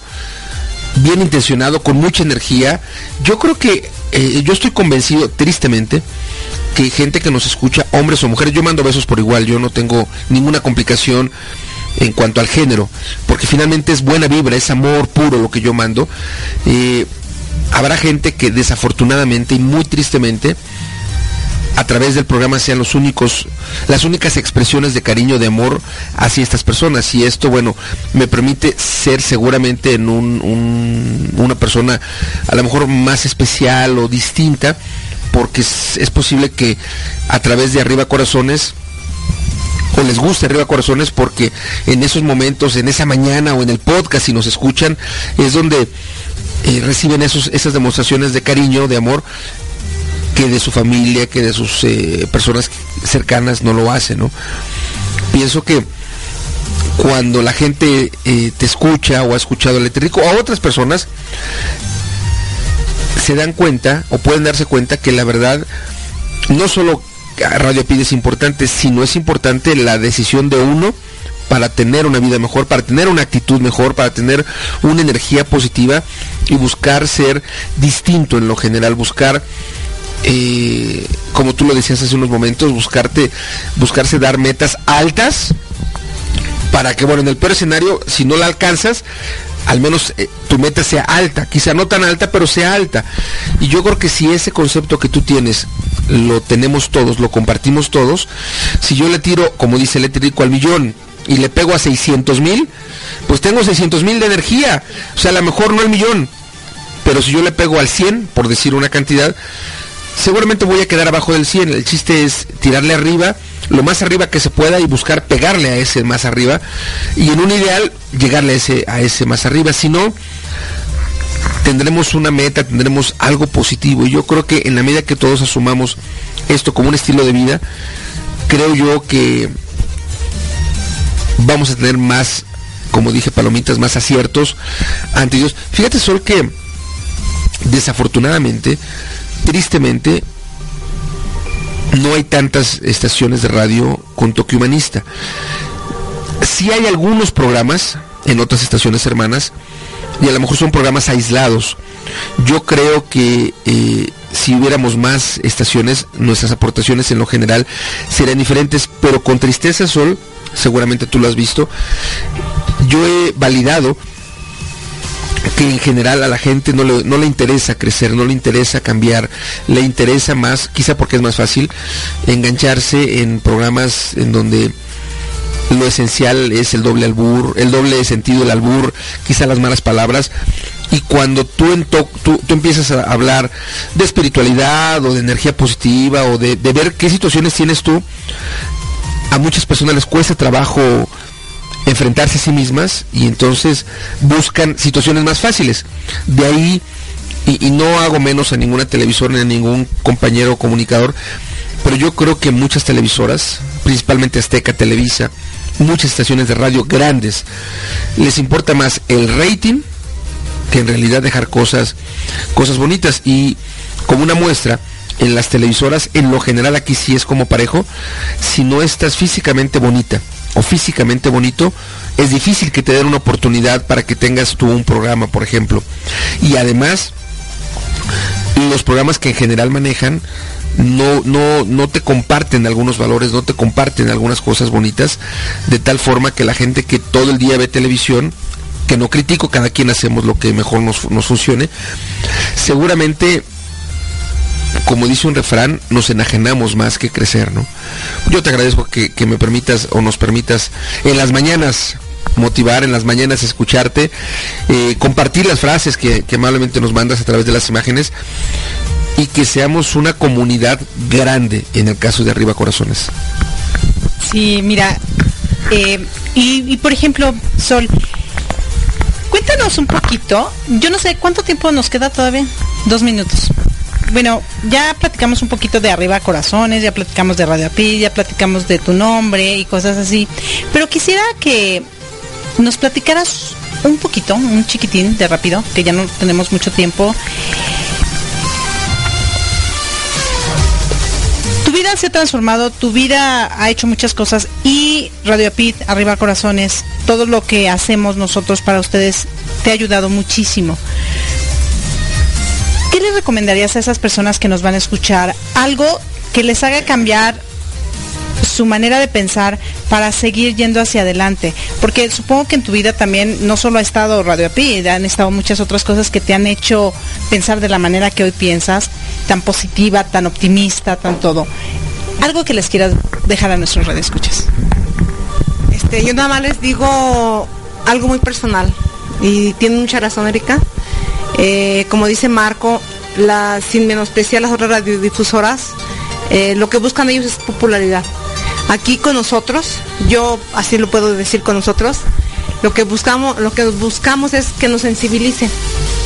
bien intencionado, con mucha energía. Yo creo que, eh, yo estoy convencido, tristemente, que gente que nos escucha, hombres o mujeres, yo mando besos por igual, yo no tengo ninguna complicación en cuanto al género, porque finalmente es buena vibra, es amor puro lo que yo mando habrá gente que desafortunadamente y muy tristemente a través del programa sean los únicos, las únicas expresiones de cariño, de amor hacia estas personas. Y esto, bueno, me permite ser seguramente en un, una persona a lo mejor más especial o distinta, porque es, es posible que a través de Arriba Corazones o les guste Arriba Corazones porque en esos momentos, en esa mañana o en el podcast, si nos escuchan, es donde reciben esos, esas demostraciones de cariño, de amor, que de su familia, que de sus eh, personas cercanas no lo hacen, ¿no? Pienso que cuando la gente eh, te escucha o ha escuchado el eléctrico o a otras personas, se dan cuenta o pueden darse cuenta que la verdad no solo Radio Pide es importante, sino es importante la decisión de uno para tener una vida mejor, para tener una actitud mejor, para tener una energía positiva y buscar ser distinto en lo general, buscar eh, como tú lo decías hace unos momentos, buscarte, buscarse dar metas altas para que, bueno, en el peor escenario, si no la alcanzas, al menos eh, tu meta sea alta, quizá no tan alta, pero sea alta. Y yo creo que si ese concepto que tú tienes lo tenemos todos, lo compartimos todos, si yo le tiro, como dice el al millón, y le pego a 600 mil, pues tengo 600 mil de energía. O sea, a lo mejor no el millón, pero si yo le pego al 100, por decir una cantidad, seguramente voy a quedar abajo del 100. El chiste es tirarle arriba, lo más arriba que se pueda y buscar pegarle a ese más arriba. Y en un ideal, llegarle a ese, a ese más arriba. Si no, tendremos una meta, tendremos algo positivo. Y yo creo que en la medida que todos asumamos esto como un estilo de vida, creo yo que vamos a tener más, como dije, palomitas, más aciertos ante Dios. Fíjate, Sol, que desafortunadamente, tristemente, no hay tantas estaciones de radio con toque humanista. Sí hay algunos programas en otras estaciones hermanas, y a lo mejor son programas aislados. Yo creo que eh, si hubiéramos más estaciones, nuestras aportaciones en lo general serían diferentes, pero con tristeza, Sol, seguramente tú lo has visto, yo he validado que en general a la gente no le, no le interesa crecer, no le interesa cambiar, le interesa más, quizá porque es más fácil, engancharse en programas en donde lo esencial es el doble albur, el doble sentido del albur, quizá las malas palabras. Y cuando tú, tú, tú, empiezas a hablar de espiritualidad o de energía positiva o de, de ver qué situaciones tienes tú, a muchas personas les cuesta trabajo enfrentarse a sí mismas y entonces buscan situaciones más fáciles. De ahí, y, no hago menos a ninguna televisora ni a ningún compañero comunicador, pero yo creo que muchas televisoras, principalmente Azteca, Televisa, muchas estaciones de radio grandes, les importa más el rating que en realidad dejar cosas, cosas bonitas. Y como una muestra, en las televisoras, en lo general aquí sí es como parejo, si no estás físicamente bonita o físicamente bonito, es difícil que te den una oportunidad para que tengas tú un programa, por ejemplo. Y además, los programas que en general manejan no, no, no te comparten algunos valores, no te comparten algunas cosas bonitas, de tal forma que la gente que todo el día ve televisión, que no critico, cada quien hacemos lo que mejor nos, nos funcione, seguramente como dice un refrán, nos enajenamos más que crecer, ¿no? Yo te agradezco que, me permitas o nos permitas en las mañanas motivar en las mañanas, escucharte, eh, compartir las frases que, amablemente nos mandas a través de las imágenes y que seamos una comunidad grande en el caso de Arriba Corazones. Sí, mira, eh, y por ejemplo, Sol, cuéntanos un poquito, yo no sé cuánto tiempo nos queda todavía, dos minutos bueno, ya platicamos un poquito de Arriba Corazones, ya platicamos de Radio Api, ya platicamos de tu nombre y cosas así. Pero quisiera que nos platicaras un poquito, un chiquitín de rápido, que ya no tenemos mucho tiempo. Tu vida se ha transformado, tu vida ha hecho muchas cosas y Radio Apid, Arriba Corazones, todo lo que hacemos nosotros para ustedes te ha ayudado muchísimo. ¿Qué le recomendarías a esas personas que nos van a escuchar? Algo que les haga cambiar su manera de pensar para seguir yendo hacia adelante. Porque supongo que en tu vida también no solo ha estado Radio API, han estado muchas otras cosas que te han hecho pensar de la manera que hoy piensas, tan positiva, tan optimista, tan todo. Algo que les quieras dejar a nuestros escuchas. Este, yo nada más les digo algo muy personal y tiene mucha razón, Erika. Eh, como dice Marco, sin menospreciar las otras radiodifusoras, eh, lo que buscan ellos es popularidad. Aquí con nosotros, yo así lo puedo decir con nosotros, lo que buscamos, lo que buscamos es que nos sensibilicen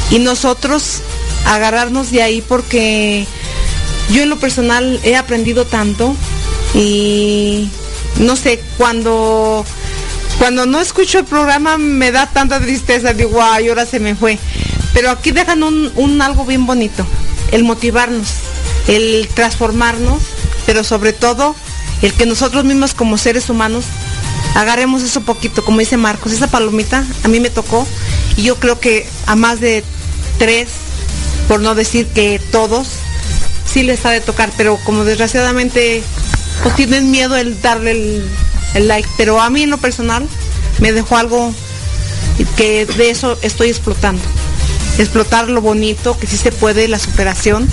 y nosotros agarrarnos de ahí porque yo en lo personal he aprendido tanto y no sé, cuando cuando no escucho el programa me da tanta tristeza, digo, ay, ahora se me fue. Pero aquí dejan un, algo bien bonito, el motivarnos, el transformarnos, pero sobre todo el que nosotros mismos como seres humanos agarremos eso poquito, como dice Marcos, esa palomita a mí me tocó y yo creo que a más de tres, por no decir que todos, sí les ha de tocar, pero como desgraciadamente pues tienen miedo el darle el, el like, pero a mí en lo personal me dejó algo que de eso estoy explotando explotar lo bonito, que sí se puede, la superación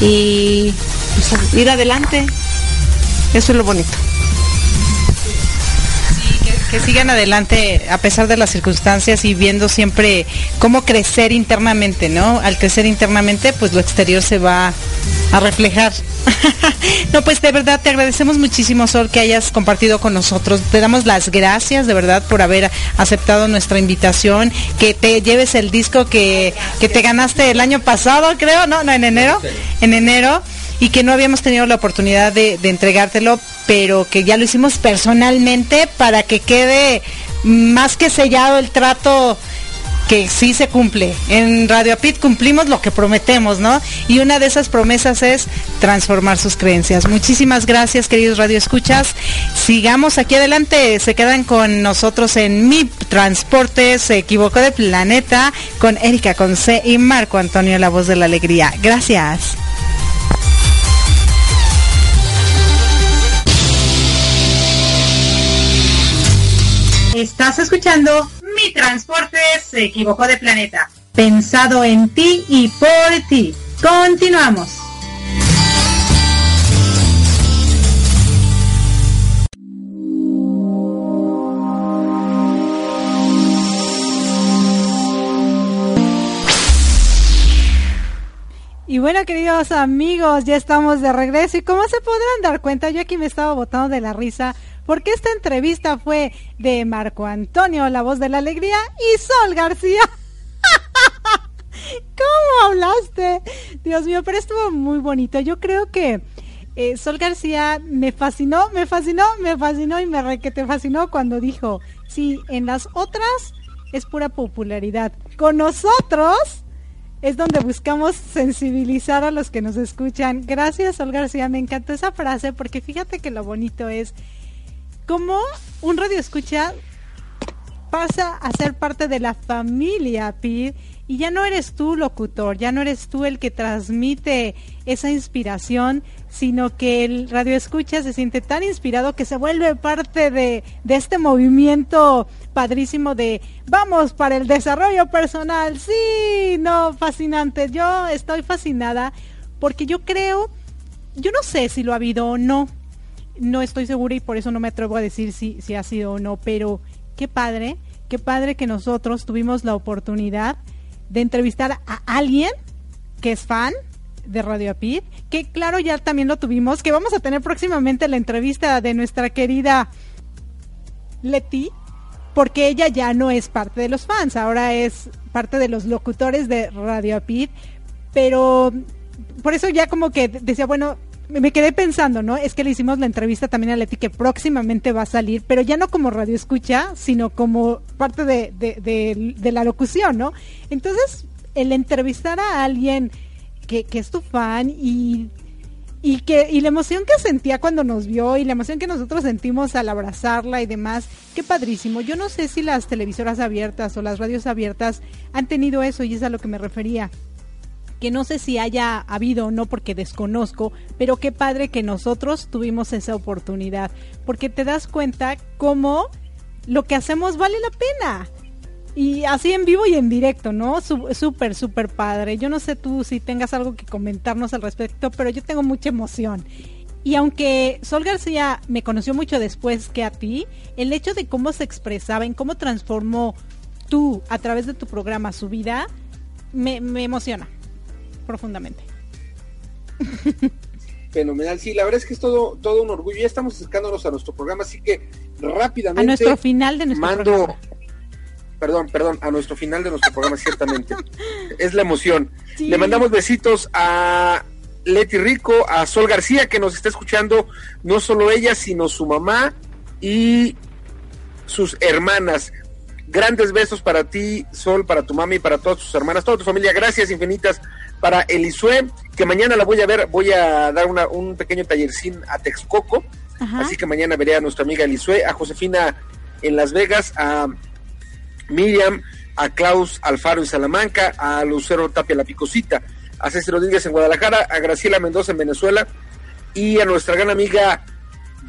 y ir adelante. Eso es lo bonito. que, sigan adelante a pesar de las circunstancias y viendo siempre cómo crecer internamente, ¿no? Al crecer internamente, pues lo exterior se va a reflejar. [laughs] no, pues de verdad te agradecemos muchísimo, Sol, que hayas compartido con nosotros. Te damos las gracias de verdad por haber aceptado nuestra invitación, que te lleves el disco que, que te ganaste el año pasado, creo, ¿no? No, en enero. En enero y que no habíamos tenido la oportunidad de, de, entregártelo, pero que ya lo hicimos personalmente para que quede más que sellado el trato que sí se cumple. En Radio Apit cumplimos lo que prometemos, ¿no? Y una de esas promesas es transformar sus creencias. Muchísimas gracias, queridos Radio Escuchas. Sigamos aquí adelante. Se quedan con nosotros en Mi Transporte, se equivocó de planeta, con Erika Conce y Marco Antonio, la voz de la alegría. Gracias. Estás escuchando Mi Transporte se equivocó de planeta. Pensado en ti y por ti. Continuamos. Y bueno, queridos amigos, ya estamos de regreso y como se podrán dar cuenta, yo aquí me estaba botando de la risa porque esta entrevista fue de Marco Antonio, la voz de la alegría, y Sol García. [laughs] ¿Cómo hablaste? Dios mío, pero estuvo muy bonito. Yo creo que eh, Sol García me fascinó, me fascinó, me fascinó y me re que te fascinó cuando dijo, sí, en las otras es pura popularidad. Con nosotros es donde buscamos sensibilizar a los que nos escuchan. Gracias, Sol García, me encantó esa frase porque fíjate que lo bonito es cómo un radio escucha pasa a ser parte de la familia PID y ya no eres tú locutor, ya no eres tú el que transmite esa inspiración, sino que el radio escucha se siente tan inspirado que se vuelve parte de, de este movimiento padrísimo de vamos para el desarrollo personal. Sí, no, fascinante. Yo estoy fascinada porque yo creo, yo no sé si lo ha habido o no, no estoy segura y por eso no me atrevo a decir si, si ha sido o no, pero qué padre, qué padre que nosotros tuvimos la oportunidad de entrevistar a alguien que es fan de Radio Apid, que claro ya también lo tuvimos, que vamos a tener próximamente la entrevista de nuestra querida Leti, porque ella ya no es parte de los fans, ahora es parte de los locutores de Radio Apid, pero por eso ya como que decía, bueno, me quedé pensando, ¿no? Es que le hicimos la entrevista también a Leti que próximamente va a salir, pero ya no como radio escucha, sino como parte de, de, la locución, ¿no? Entonces, el entrevistar a alguien que, que es tu fan y, y, que, y la emoción que sentía cuando nos vio y la emoción que nosotros sentimos al abrazarla y demás, qué padrísimo. Yo no sé si las televisoras abiertas o las radios abiertas han tenido eso y es a lo que me refería que no sé si haya habido o no porque desconozco, pero qué padre que nosotros tuvimos esa oportunidad, porque te das cuenta cómo lo que hacemos vale la pena. Y así en vivo y en directo, ¿no? Súper, súper padre. Yo no sé tú si tengas algo que comentarnos al respecto, pero yo tengo mucha emoción. Y aunque Sol García me conoció mucho después que a ti, el hecho de cómo se expresaba, en cómo transformó tú a través de tu programa su vida, me, me emociona profundamente. Fenomenal, sí, la verdad es que es todo, todo un orgullo. Ya estamos acercándonos a nuestro programa, así que rápidamente. A nuestro final de nuestro mando, Perdón, perdón, a nuestro final de nuestro programa, ciertamente. Es la emoción. Le mandamos besitos a Leti Rico, a Sol García, que nos está escuchando, no solo ella, sino su mamá y sus hermanas. Grandes besos para ti, Sol, para tu mami, para todas tus hermanas, toda tu familia. Gracias infinitas para Elisue, que mañana la voy a ver, voy a dar una, un pequeño tallercín a Texcoco, así que mañana veré a nuestra amiga Elisue, a Josefina en Las Vegas, a Miriam, a Klaus Alfaro en Salamanca, a Lucero Tapia La Picosita, a César Rodríguez en Guadalajara, a Graciela Mendoza en Venezuela y a nuestra gran amiga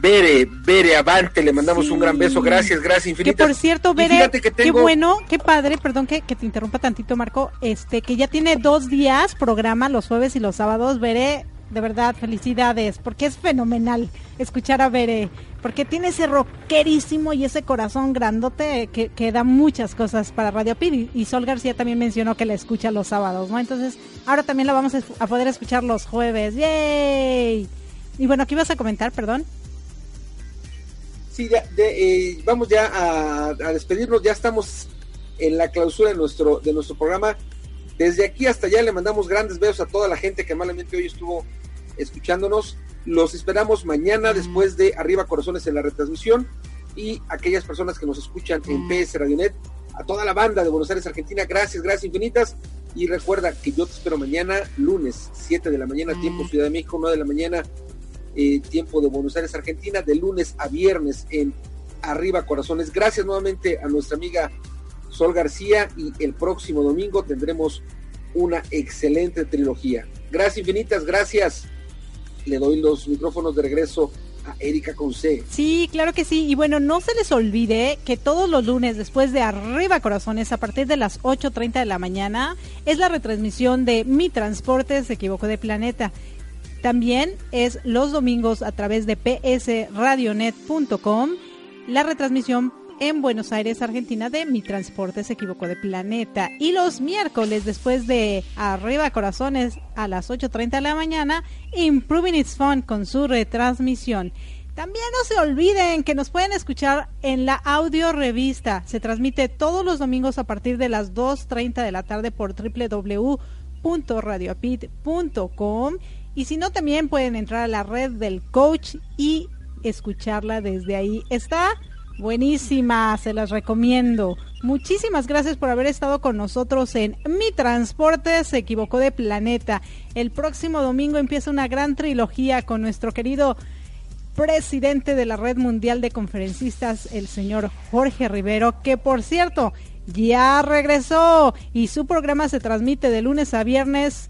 Bere, Bere Avante, le mandamos un gran beso, gracias, gracias infinitas. Que por cierto, Bere, qué bueno, qué padre, perdón que, que, te interrumpa tantito, Marco, este, que ya tiene dos días programa los jueves y los sábados, Bere, de verdad, felicidades, porque es fenomenal escuchar a Bere, porque tiene ese rockerísimo y ese corazón grandote que, que da muchas cosas para Radio Piri, y Sol García también mencionó que la escucha los sábados, ¿no? Entonces, ahora también la vamos a poder escuchar los jueves, ¡yay! Y bueno, ¿qué ibas a comentar, perdón? Sí, eh, vamos ya a, despedirnos, ya estamos en la clausura de nuestro, de nuestro programa. Desde aquí hasta allá le mandamos grandes besos a toda la gente que malamente hoy estuvo escuchándonos. Los esperamos mañana después de Arriba Corazones en la retransmisión y aquellas personas que nos escuchan en PS Radionet, a toda la banda de Buenos Aires, Argentina, gracias, gracias infinitas. Y recuerda que yo te espero mañana, lunes, 7 de la mañana, tiempo Ciudad de México, 9 de la mañana, eh, tiempo de Buenos Aires, Argentina, de lunes a viernes en Arriba Corazones. Gracias nuevamente a nuestra amiga Sol García y el próximo domingo tendremos una excelente trilogía. Gracias infinitas, gracias. Le doy los micrófonos de regreso a Erika Conce. Sí, claro que sí. Y bueno, no se les olvide que todos los lunes, después de Arriba Corazones, a partir de las 8.30 de la mañana, es la retransmisión de Mi Transporte se equivocó de planeta. También es los domingos a través de psradionet.com la retransmisión en Buenos Aires, Argentina, de Mi Transporte se equivocó de planeta. Y los miércoles, después de Arriba Corazones a las 8.30 de la mañana, Improving It's Fun con su retransmisión. También no se olviden que nos pueden escuchar en la audio revista. Se transmite todos los domingos a partir de las 2.30 de la tarde por www.radioapit.com y si no, también pueden entrar a la red del coach y escucharla desde ahí. Está Buenísima, se las recomiendo. Muchísimas gracias por haber estado con nosotros en Mi Transporte se equivocó de planeta. El próximo domingo empieza una gran trilogía con nuestro querido presidente de la Red Mundial de Conferencistas, el señor Jorge Rivero, que por cierto ya regresó y su programa se transmite de lunes a viernes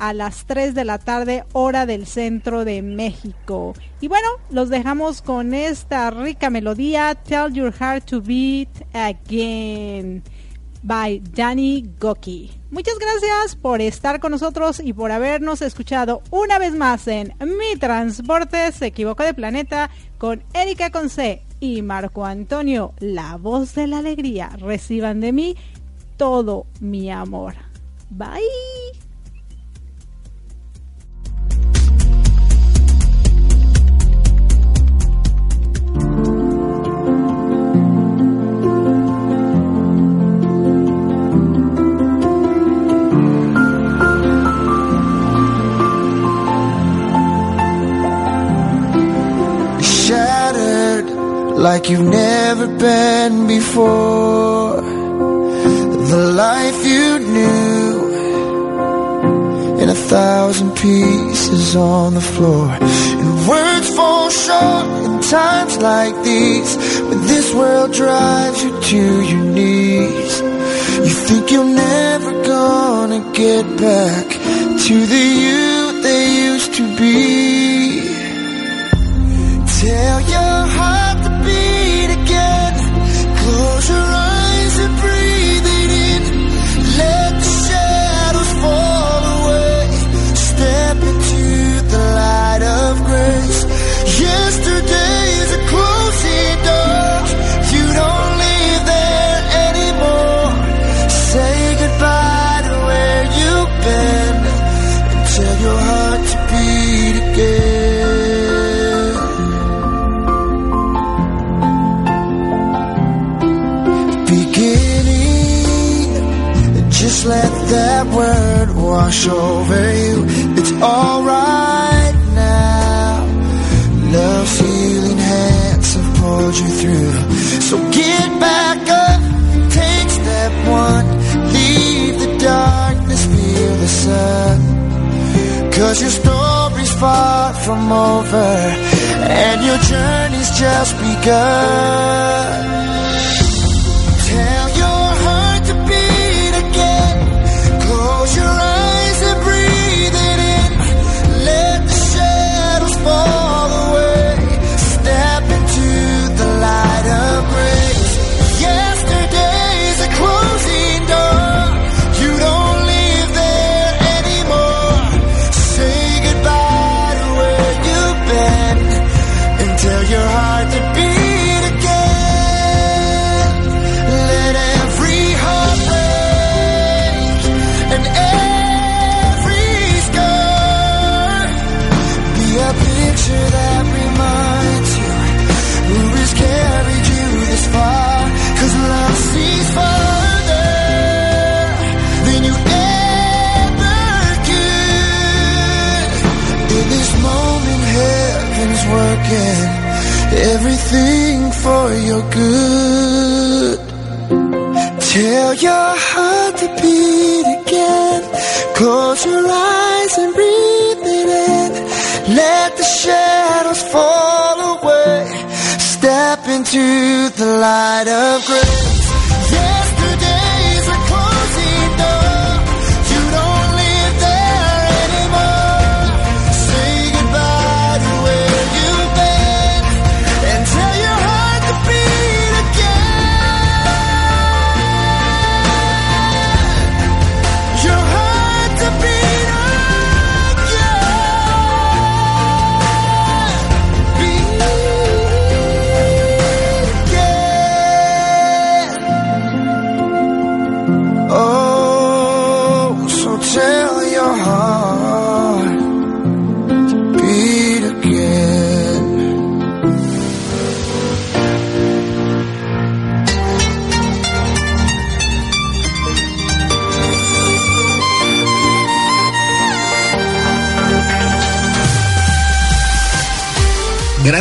a las 3 de la tarde, hora del centro de México. Y bueno, los dejamos con esta rica melodía, Tell Your Heart to Beat Again, by Danny Goki. Muchas gracias por estar con nosotros y por habernos escuchado una vez más en Mi Transporte se equivocó de planeta con Erika Conce y Marco Antonio, la voz de la alegría. Reciban de mí todo mi amor. Bye. Like you've never been before. The life you knew in a thousand pieces on the floor. And words fall short in times like these when this world drives you to your knees. You think you're never gonna get back to the you they used to be. Tell your heart. Close your eyes wash over you. It's alright now. Love's healing hands have pulled you through. So get back up, take step one. Leave the darkness, feel the sun. Cause your story's far from over. And your journey's just begun.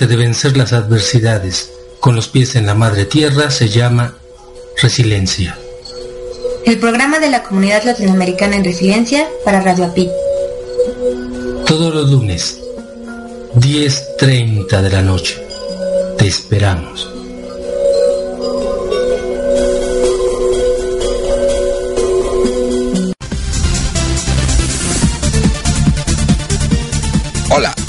Arte de vencer las adversidades con los pies en la madre tierra se llama resiliencia. El programa de la Comunidad Latinoamericana en Resiliencia para Radio API. Todos los lunes, 10.30 de la noche. Te esperamos.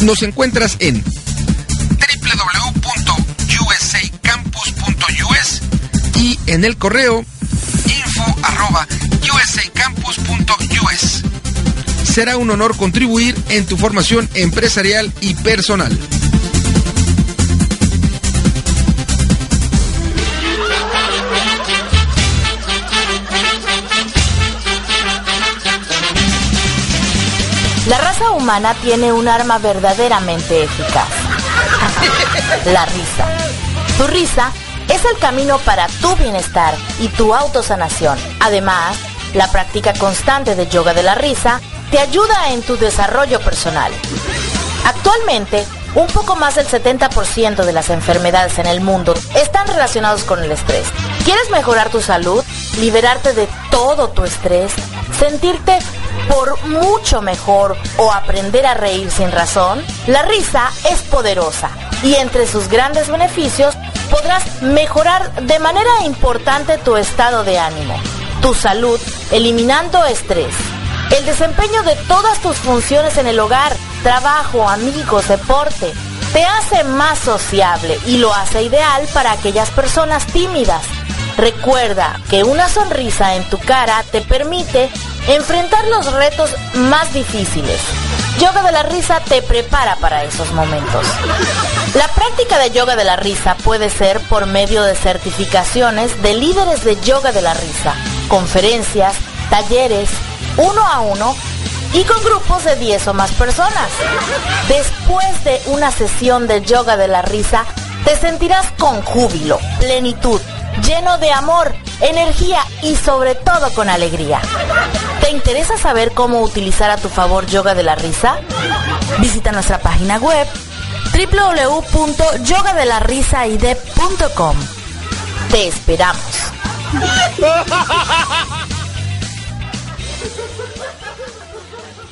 Nos encuentras en www.usacampus.us y en el correo info arroba usacampus.us. Será un honor contribuir en tu formación empresarial y personal. Humana tiene un arma verdaderamente eficaz. [laughs] La risa. Tu risa es el camino para tu bienestar y tu autosanación. Además, la práctica constante de yoga de la risa te ayuda en tu desarrollo personal. Actualmente, un poco más del 70% de las enfermedades en el mundo están relacionados con el estrés. ¿Quieres mejorar tu salud? ¿Liberarte de todo tu estrés? ¿Sentirte por mucho mejor o aprender a reír sin razón? La risa es poderosa y entre sus grandes beneficios podrás mejorar de manera importante tu estado de ánimo, tu salud, eliminando estrés, el desempeño de todas tus funciones en el hogar, trabajo, amigos, deporte, te hace más sociable y lo hace ideal para aquellas personas tímidas. Recuerda que una sonrisa en tu cara te permite enfrentar los retos más difíciles. Yoga de la risa te prepara para esos momentos. La práctica de yoga de la risa puede ser por medio de certificaciones de líderes de yoga de la risa, conferencias, talleres, uno a uno y con grupos de 10 o más personas. Después de una sesión de yoga de la risa, te sentirás con júbilo, plenitud, lleno de amor, energía y sobre todo con alegría. ¿Te interesa saber cómo utilizar a tu favor yoga de la risa? Visita nuestra página web www.yogadelarisaide.com. Te esperamos. [laughs]